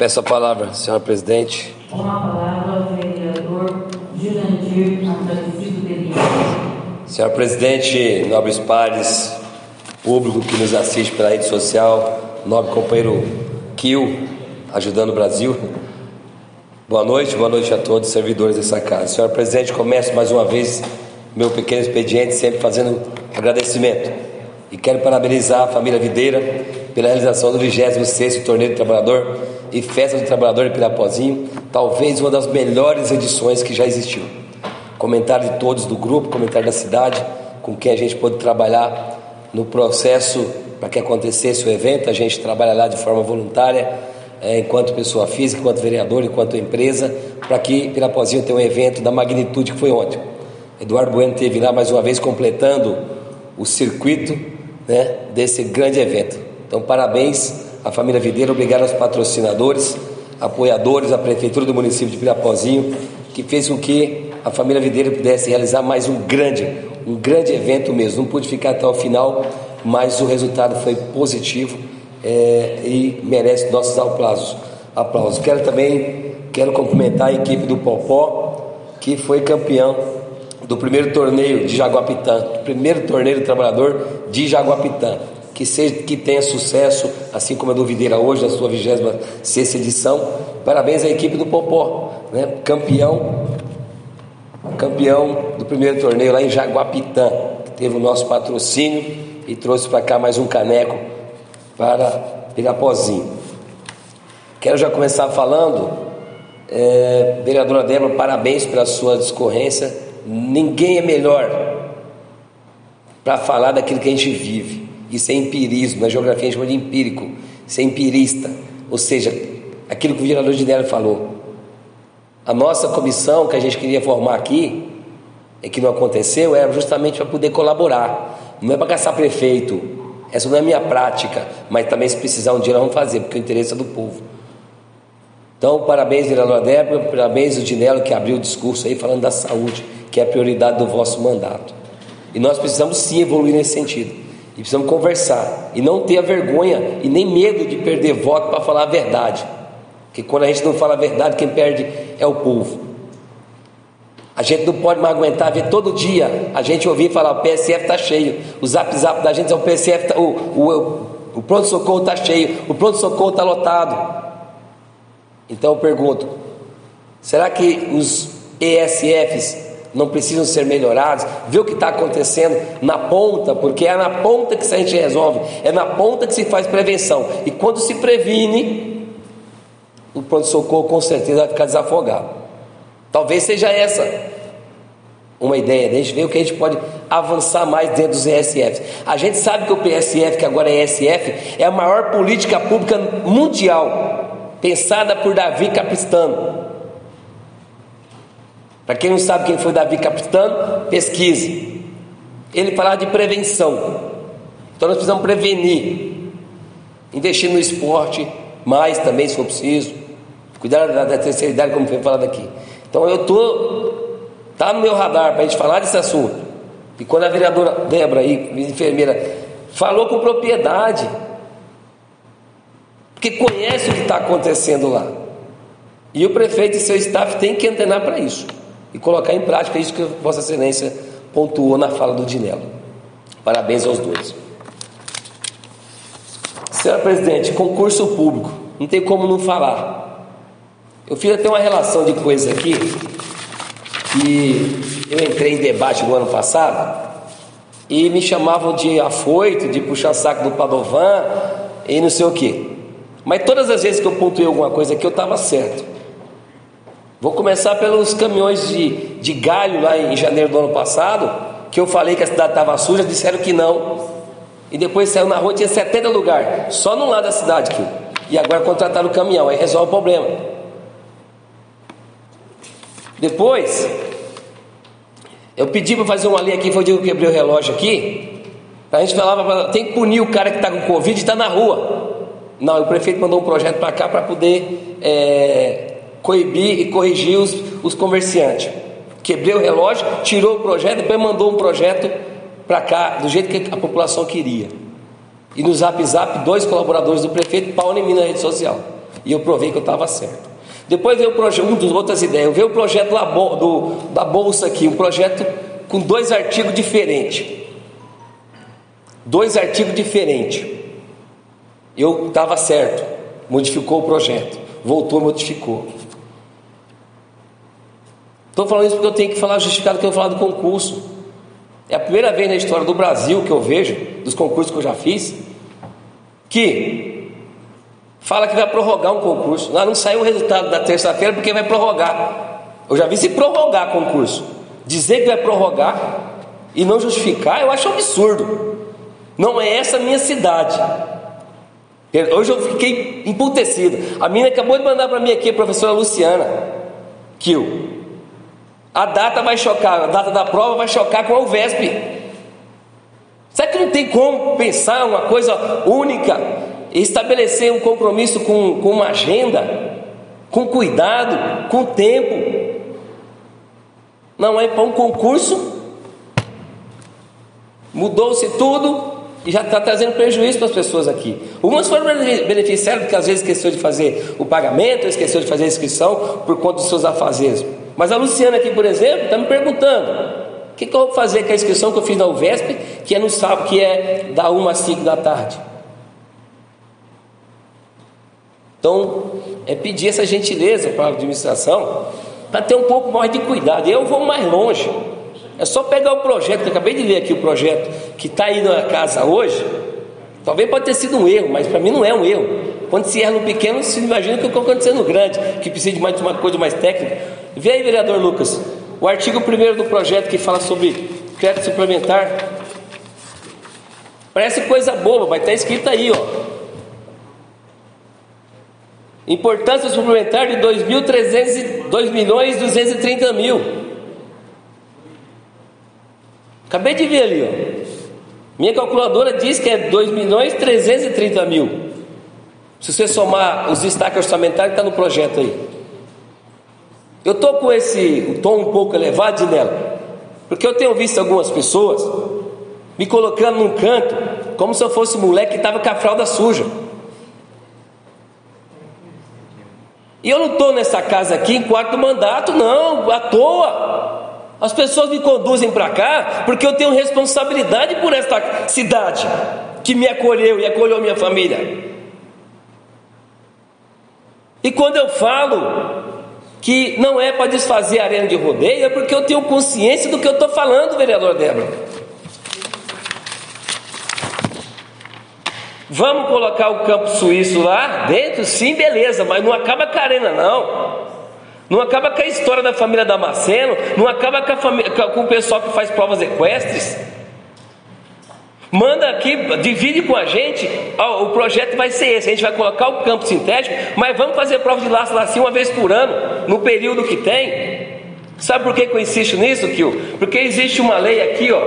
Peço a palavra, senhora presidente. Com a palavra ao vereador Jurandir Aparecido. Senhora presidente, nobres pares, público que nos assiste pela rede social, nobre companheiro Kio, ajudando o Brasil. Boa noite, boa noite a todos os servidores dessa casa. Senhora presidente, começo mais uma vez meu pequeno expediente, sempre fazendo agradecimento. E quero parabenizar a família Videira pela realização do 26º Torneio do Trabalhador e Festa do Trabalhador de Pirapozinho, talvez uma das melhores edições que já existiu. Comentário de todos do grupo, comentário da cidade, com quem a gente pôde trabalhar no processo para que acontecesse o evento, a gente trabalha lá de forma voluntária, é, enquanto pessoa física, enquanto vereador, enquanto empresa, para que Pirapozinho tenha um evento da magnitude que foi ontem. Eduardo Bueno teve lá mais uma vez completando o circuito né, desse grande evento. Então, parabéns à família Videira, obrigado aos patrocinadores, apoiadores, à Prefeitura do município de Pirapozinho, que fez com que a família Videira pudesse realizar mais um grande, um grande evento mesmo. Não pude ficar até o final, mas o resultado foi positivo é, e merece nossos aplausos. aplausos. Quero também quero cumprimentar a equipe do Popó, que foi campeão do primeiro torneio de Jaguapitã, do primeiro torneio do trabalhador de Jaguapitã que, seja, que tenha sucesso, assim como a do Videira hoje, na sua 26 edição. Parabéns à equipe do Popó, né? campeão, campeão do primeiro torneio lá em Jaguapitã, que teve o nosso patrocínio e trouxe para cá mais um caneco para Pirapozinho. Quero já começar falando, é, vereadora Débora, parabéns pela sua discorrência. Ninguém é melhor para falar daquilo que a gente vive. Isso é empirismo, na geografia a gente chama de empírico, é empirista, ou seja, aquilo que o vereador Dinelli falou. A nossa comissão que a gente queria formar aqui, e que não aconteceu, era justamente para poder colaborar, não é para gastar prefeito, essa não é a minha prática, mas também se precisar um dia nós vamos fazer, porque o interesse é do povo. Então, parabéns, vereador Débora, parabéns ao Dinello que abriu o discurso aí falando da saúde, que é a prioridade do vosso mandato. E nós precisamos sim evoluir nesse sentido. E precisamos conversar. E não ter a vergonha e nem medo de perder voto para falar a verdade. Porque quando a gente não fala a verdade, quem perde é o povo. A gente não pode mais aguentar ver todo dia a gente ouvir falar o PSF está cheio, o zap zap da gente é o PSF, tá, o, o, o pronto-socorro está cheio, o pronto-socorro está lotado. Então eu pergunto: será que os ESFs não precisam ser melhorados, ver o que está acontecendo na ponta, porque é na ponta que a gente resolve, é na ponta que se faz prevenção. E quando se previne, o pronto-socorro com certeza vai ficar desafogado. Talvez seja essa uma ideia, a gente ver o que a gente pode avançar mais dentro dos ESFs. A gente sabe que o PSF, que agora é ESF, é a maior política pública mundial, pensada por Davi Capistrano. Para quem não sabe quem foi Davi Capitano, pesquise. Ele falava de prevenção. Então nós precisamos prevenir. Investir no esporte, mais também se for preciso. Cuidar da, da terceira idade, como foi falado aqui. Então eu estou. Está no meu radar para a gente falar desse assunto. E quando a vereadora Débora aí, enfermeira, falou com propriedade. Porque conhece o que está acontecendo lá. E o prefeito e seu staff têm que antenar para isso e colocar em prática isso que Vossa Excelência pontuou na fala do Dinelo. Parabéns aos dois. Senhora Presidente, concurso público, não tem como não falar. Eu fiz até uma relação de coisas aqui, que eu entrei em debate no ano passado, e me chamavam de afoito, de puxar saco do Padovan, e não sei o que. Mas todas as vezes que eu pontuei alguma coisa aqui, eu estava certo. Vou começar pelos caminhões de, de galho lá em janeiro do ano passado, que eu falei que a cidade estava suja, disseram que não. E depois saiu na rua, tinha 70 lugares, só no lado da cidade aqui. E agora contrataram o caminhão, aí resolve o problema. Depois, eu pedi para fazer uma linha aqui, foi o dia que eu quebrei o relógio aqui. A gente falava, tem que punir o cara que está com Covid e está na rua. Não, o prefeito mandou um projeto para cá para poder é, coibir e corrigir os, os comerciantes. Quebrei o relógio, tirou o projeto, depois mandou um projeto para cá, do jeito que a população queria. E no zap zap, dois colaboradores do prefeito, pau em mim na rede social. E eu provei que eu estava certo. Depois veio o projeto, um dos outras ideias, veio o projeto da, do, da Bolsa aqui, um projeto com dois artigos diferentes. Dois artigos diferentes. Eu estava certo, modificou o projeto, voltou, modificou. Estou falando isso porque eu tenho que falar justificado que eu falar do concurso. É a primeira vez na história do Brasil que eu vejo, dos concursos que eu já fiz, que fala que vai prorrogar um concurso. Lá não saiu o resultado da terça-feira porque vai prorrogar. Eu já vi se prorrogar concurso. Dizer que vai prorrogar e não justificar, eu acho absurdo. Não é essa a minha cidade. Hoje eu fiquei emputecido. A menina acabou de mandar para mim aqui, a professora Luciana Kiel. A data vai chocar, a data da prova vai chocar com a UVESP. Será que não tem como pensar uma coisa única estabelecer um compromisso com, com uma agenda, com cuidado, com tempo? Não é para um concurso? Mudou-se tudo e já está trazendo prejuízo para as pessoas aqui. Algumas foram beneficiadas porque às vezes esqueceu de fazer o pagamento, esqueceu de fazer a inscrição por conta dos seus afazeres. Mas a Luciana aqui, por exemplo, está me perguntando: o que, que, eu vou fazer com a inscrição que eu fiz na UVESP, que é no sábado, que é da 1 às 5 da tarde? Então, é pedir essa gentileza para a administração para ter um pouco mais de cuidado. Eu vou mais longe. É só pegar o projeto, que eu acabei de ler aqui o projeto que está aí na casa hoje. Talvez pode ter sido um erro, mas para mim não é um erro. Quando se erra no pequeno, se imagina o que está acontecendo no grande, que precisa de mais uma coisa mais técnica. Vê aí, vereador Lucas, o artigo 1 do projeto que fala sobre crédito suplementar. Parece coisa boba, mas está escrito aí, ó. Importância suplementar de 2 milhões 230 mil. Acabei de ver ali, ó. Minha calculadora diz que é 2 milhões 330 mil. Se você somar os destaques orçamentários, está no projeto aí. Eu estou com esse tom um pouco elevado nela, porque eu tenho visto algumas pessoas me colocando num canto, como se eu fosse um moleque que estava com a fralda suja. E eu não estou nessa casa aqui em quarto mandato, não, à toa. As pessoas me conduzem para cá porque eu tenho responsabilidade por esta cidade que me acolheu e acolheu minha família. E quando eu falo que não é para desfazer a arena de rodeio, é porque eu tenho consciência do que eu estou falando, vereador Débora. Vamos colocar o campo suíço lá dentro? Sim, beleza, mas não acaba com a arena, não. Não acaba com a história da família Damasceno, não acaba com, com o pessoal que faz provas equestres. Manda aqui, divide com a gente. Ó, o projeto vai ser esse: a gente vai colocar o campo sintético, mas vamos fazer prova de laço lacinho uma vez por ano, no período que tem. Sabe por que, eu insisto nisso, Kio? Porque existe uma lei aqui, ó,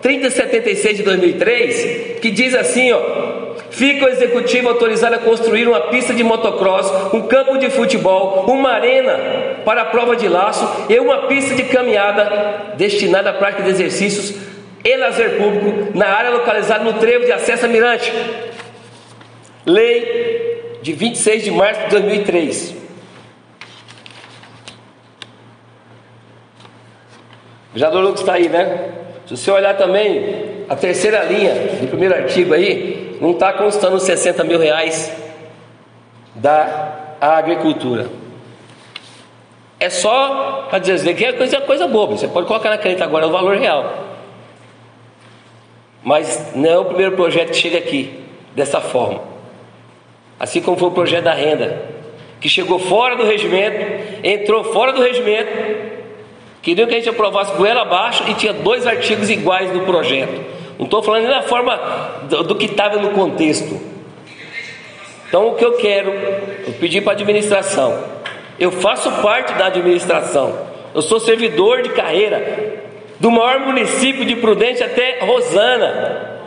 3076 de 2003, que diz assim, ó. Fica o executivo autorizado a construir uma pista de motocross, um campo de futebol, uma arena para a prova de laço e uma pista de caminhada destinada à prática de exercícios e lazer público na área localizada no trevo de acesso a Mirante. Lei de 26 de março de 2003. O vereador Lucas está aí, né? Se você olhar também a terceira linha do primeiro artigo aí, não está constando 60 mil reais da agricultura. É só para dizer que é coisa, coisa boba. Você pode colocar na caneta agora o valor real. Mas não é o primeiro projeto que chega aqui dessa forma. Assim como foi o projeto da renda, que chegou fora do regimento, entrou fora do regimento, queriam que a gente aprovasse goela abaixo e tinha dois artigos iguais no projeto. Não estou falando nem da forma do, do que estava no contexto. Então o que eu quero, eu pedi para a administração. Eu faço parte da administração. Eu sou servidor de carreira do maior município de Prudente até Rosana.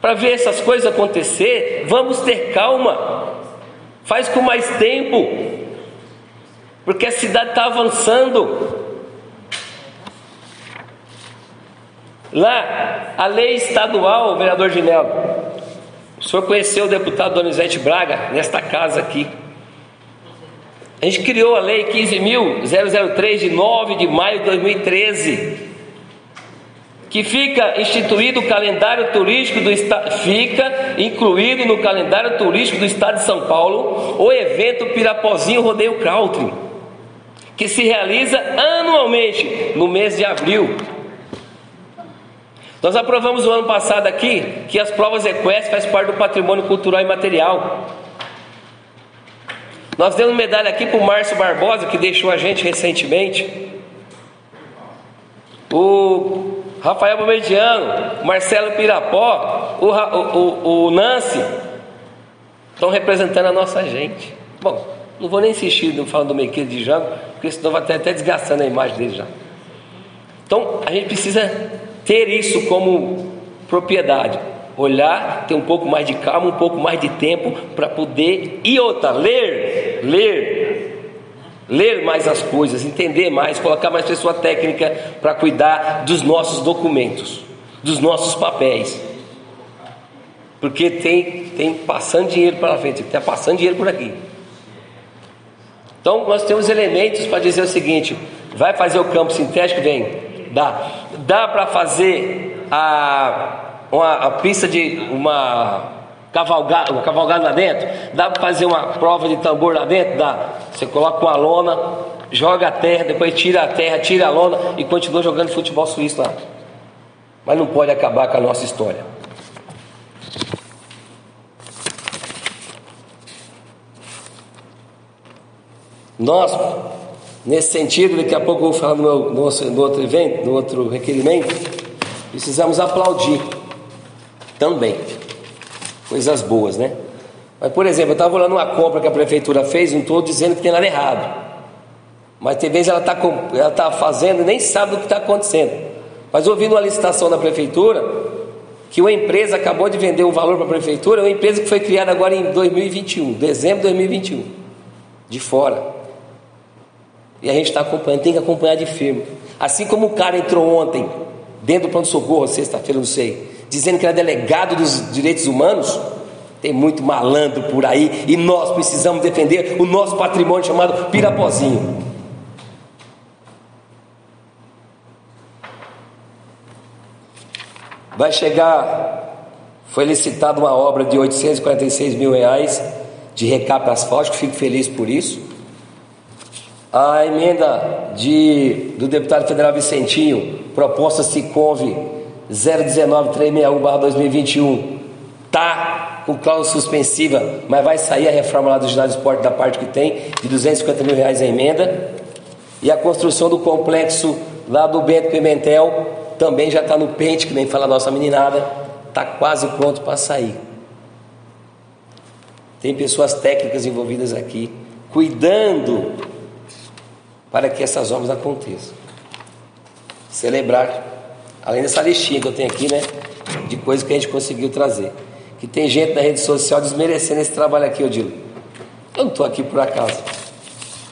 Para ver essas coisas acontecer, vamos ter calma, faz com mais tempo, porque a cidade está avançando. Lá, a lei estadual, vereador Ginello, O senhor conheceu o deputado Donizete Braga nesta casa aqui. A gente criou a lei 15.003 de 9 de maio de 2013, que fica instituído o calendário turístico do estado, fica incluído no calendário turístico do estado de São Paulo o evento Pirapozinho Rodeio Country, que se realiza anualmente no mês de abril. Nós aprovamos o ano passado aqui que as provas equestres fazem parte do patrimônio cultural e material. Nós demos medalha aqui para o Márcio Barbosa, que deixou a gente recentemente. O Rafael Bomediano, o Marcelo Pirapó, o, o, o, Nancy, estão representando a nossa gente. Bom, não vou nem insistir falando do Mequeiro de Jango, porque senão vai até, até desgastando a imagem dele já. Então, a gente precisa ter isso como propriedade. Olhar, ter um pouco mais de calma, um pouco mais de tempo para poder. E outra, ler, ler, ler mais as coisas, entender mais, colocar mais pessoa técnica para cuidar dos nossos documentos, dos nossos papéis. Porque tem, tem passando dinheiro para frente, está passando dinheiro por aqui. Então nós temos elementos para dizer o seguinte: vai fazer o campo sintético? Vem. Dá. Dá para fazer a, uma a pista de uma cavalgada, uma cavalgada lá dentro? Dá para fazer uma prova de tambor lá dentro? Dá. Você coloca uma lona, joga a terra, depois tira a terra, tira a lona e continua jogando futebol suíço lá. Mas não pode acabar com a nossa história. Nós Nesse sentido, daqui a pouco eu vou falar no, meu, outro evento, no outro requerimento, precisamos aplaudir também. Coisas boas, né? Mas, por exemplo, eu estava olhando uma compra que a prefeitura fez, não estou dizendo que tem nada errado. Mas tem vezes ela está ela tá fazendo e nem sabe do que está acontecendo. Mas ouvindo uma licitação da prefeitura, que uma empresa acabou de vender um valor para a prefeitura, uma empresa que foi criada agora em 2021, dezembro de 2021, de fora. E a gente está acompanhando, tem que acompanhar de firme. Assim como o cara entrou ontem, dentro do pronto-socorro, sexta-feira, não sei, dizendo que era delegado dos direitos humanos, tem muito malandro por aí e nós precisamos defender o nosso patrimônio chamado Pirapozinho. Vai chegar, foi licitada uma obra de 846 mil reais de recap asfáltico, fico feliz por isso. A emenda de, do deputado federal Vicentinho, proposta Sicov 019-361-2021, está com cláusula suspensiva, mas vai sair a reforma lá do ginásio esporte da parte que tem, de 250 mil reais a emenda. E a construção do complexo lá do Bento Pimentel também já está no pente, que nem fala a nossa meninada, está quase pronto para sair. Tem pessoas técnicas envolvidas aqui, cuidando para que essas obras aconteçam. Celebrar, além dessa listinha que eu tenho aqui, né, de coisas que a gente conseguiu trazer. Que tem gente na rede social desmerecendo esse trabalho aqui, eu digo. Eu não estou aqui por acaso.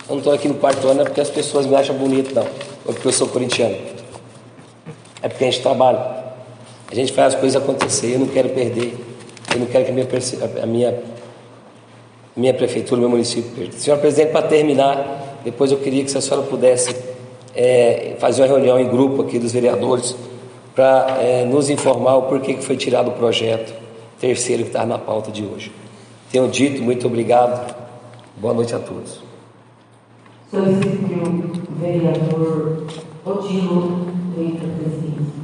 Eu não estou aqui no quarto ano é porque as pessoas me acham bonito, não. Ou porque eu sou corintiano. É porque a gente trabalha. A gente faz as coisas acontecer. Eu não quero perder. Eu não quero que a minha, a minha, minha prefeitura, meu município perda. Senhor presidente, para terminar, depois eu queria que se a senhora pudesse é, fazer uma reunião em grupo aqui dos vereadores para é, nos informar o porquê que foi tirado o projeto terceiro que está na pauta de hoje. Tenho dito, muito obrigado. Boa noite a todos. Solicito que o vereador Odilo venha para.